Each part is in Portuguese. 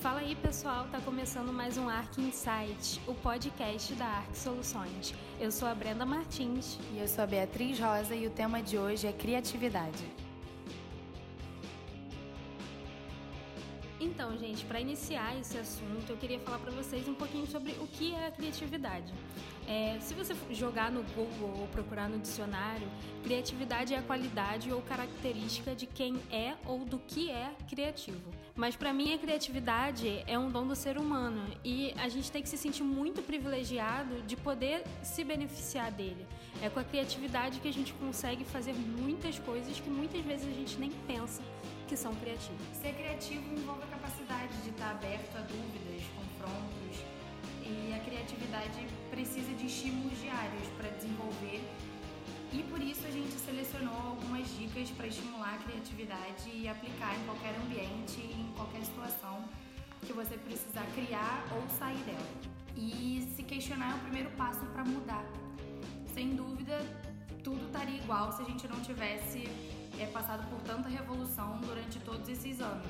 Fala aí pessoal, tá começando mais um Arc Insight, o podcast da Arc Soluções. Eu sou a Brenda Martins. E eu sou a Beatriz Rosa e o tema de hoje é criatividade. Então, gente, para iniciar esse assunto, eu queria falar para vocês um pouquinho sobre o que é a criatividade. É, se você jogar no Google ou procurar no dicionário, criatividade é a qualidade ou característica de quem é ou do que é criativo. Mas para mim a criatividade é um dom do ser humano e a gente tem que se sentir muito privilegiado de poder se beneficiar dele. É com a criatividade que a gente consegue fazer muitas coisas que muitas vezes a gente nem pensa que são criativas. Ser criativo envolve a capacidade de estar aberto a dúvidas, confrontos e a criatividade precisa de estímulos diários para por isso a gente selecionou algumas dicas para estimular a criatividade e aplicar em qualquer ambiente, em qualquer situação que você precisar criar ou sair dela. E se questionar é o primeiro passo para mudar. Sem dúvida, tudo estaria igual se a gente não tivesse é, passado por tanta revolução durante todos esses anos.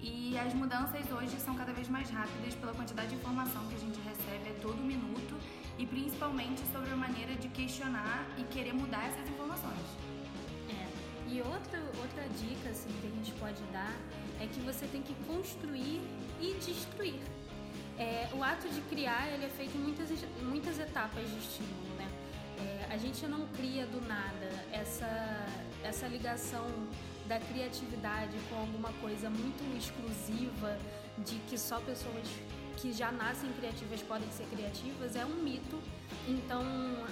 E as mudanças hoje são cada vez mais rápidas pela quantidade de informação que a gente recebe a todo minuto e principalmente sobre a maneira de questionar e querer mudar essas informações. É. E outra, outra dica assim, que a gente pode dar é que você tem que construir e destruir. É, o ato de criar ele é feito em muitas, muitas etapas de estímulo, né? É, a gente não cria do nada essa, essa ligação da criatividade com alguma coisa muito exclusiva de que só pessoas que já nascem criativas podem ser criativas é um mito. Então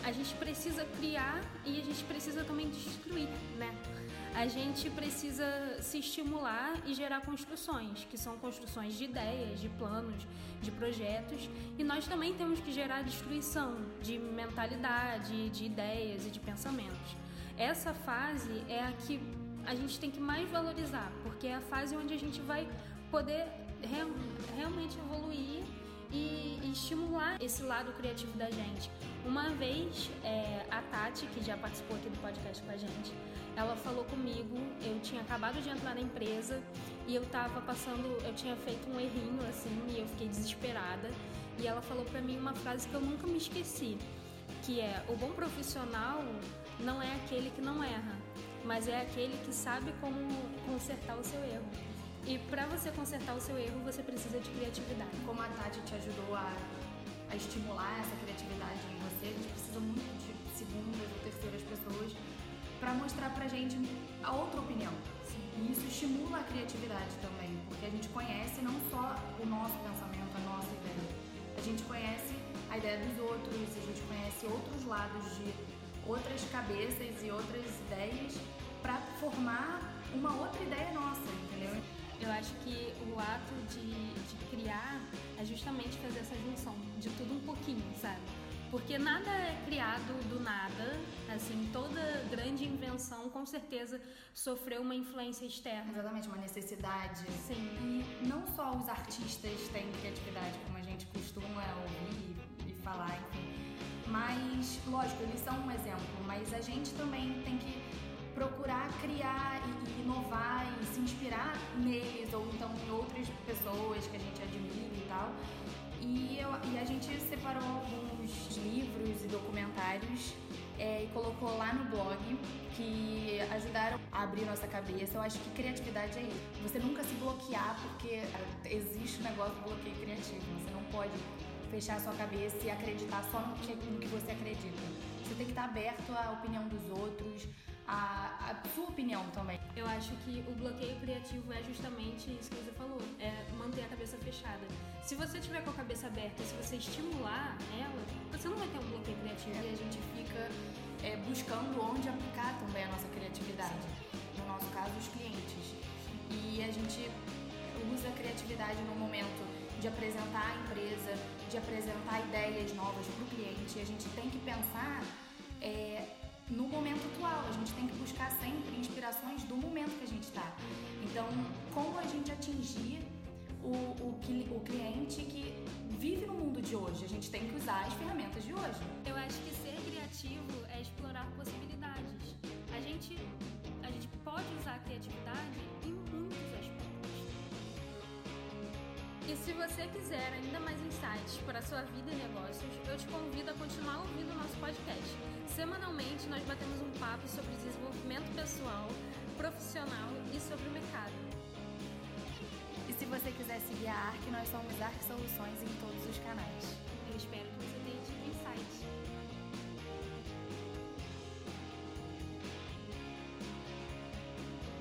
a gente precisa criar e a gente precisa também destruir, né? A gente precisa se estimular e gerar construções, que são construções de ideias, de planos, de projetos, e nós também temos que gerar destruição de mentalidade, de ideias e de pensamentos. Essa fase é a que a gente tem que mais valorizar, porque é a fase onde a gente vai poder real, realmente evoluir e, e, estimular esse lado criativo da gente. Uma vez, é, a Tati, que já participou aqui do podcast com a gente, ela falou comigo, eu tinha acabado de entrar na empresa e eu tava passando, eu tinha feito um errinho assim e eu fiquei desesperada. E ela falou para mim uma frase que eu nunca me esqueci, que é: o bom profissional não é aquele que não erra, mas é aquele que sabe como consertar o seu erro. E para você consertar o seu erro, você precisa de criatividade. Como a Tati te ajudou a, a estimular essa criatividade em você, a gente precisa muito de segundas ou terceiras pessoas para mostrar pra gente a outra opinião. E isso estimula a criatividade também, porque a gente conhece não só o nosso pensamento, a nossa ideia. A gente conhece a ideia dos outros, a gente conhece outros lados de outras cabeças e outras ideias para formar uma outra ideia nossa, entendeu? Eu acho que o ato de, de criar é justamente fazer essa junção de tudo um pouquinho, sabe? Porque nada é criado do nada, assim, toda grande invenção com certeza sofreu uma influência externa. Exatamente, uma necessidade. Sim. E não só os artistas têm criatividade, como a gente costuma ouvir e falar, enfim. Mas, lógico, eles são um exemplo, mas a gente também tem que procurar criar e, inovar e se inspirar neles ou então em outras pessoas que a gente admira e tal. E, eu, e a gente separou alguns livros e documentários é, e colocou lá no blog que ajudaram a abrir nossa cabeça. Eu acho que criatividade é isso. Você nunca se bloquear porque existe o negócio do bloqueio criativo. Você não pode fechar sua cabeça e acreditar só no que, no que você acredita. Você tem que estar aberto à opinião dos outros, a, a, sua opinião também. Eu acho que o bloqueio criativo é justamente isso que você falou, é manter a cabeça fechada. Se você tiver com a cabeça aberta, se você estimular ela, você não vai ter um bloqueio criativo. É. E a gente fica é, buscando onde aplicar também a nossa criatividade. Sim. No nosso caso, os clientes. E a gente usa a criatividade no momento de apresentar a empresa, de apresentar ideias novas para o cliente. A gente tem que pensar é, no momento atual. A gente tem que buscar sempre inspirações do momento que a gente está. Então, como a gente atingir o, o, o cliente que vive no mundo de hoje? A gente tem que usar as ferramentas de hoje. Eu acho que ser criativo é explorar possibilidades. A gente, a gente pode usar a criatividade em muitos aspectos. E se você quiser ainda mais insights para a sua vida e negócios, eu te convido a continuar Semanalmente nós batemos um papo sobre desenvolvimento pessoal, profissional e sobre o mercado. E se você quiser seguir a ARC, nós somos ARC Soluções em todos os canais. Eu espero que você tenha tido insights.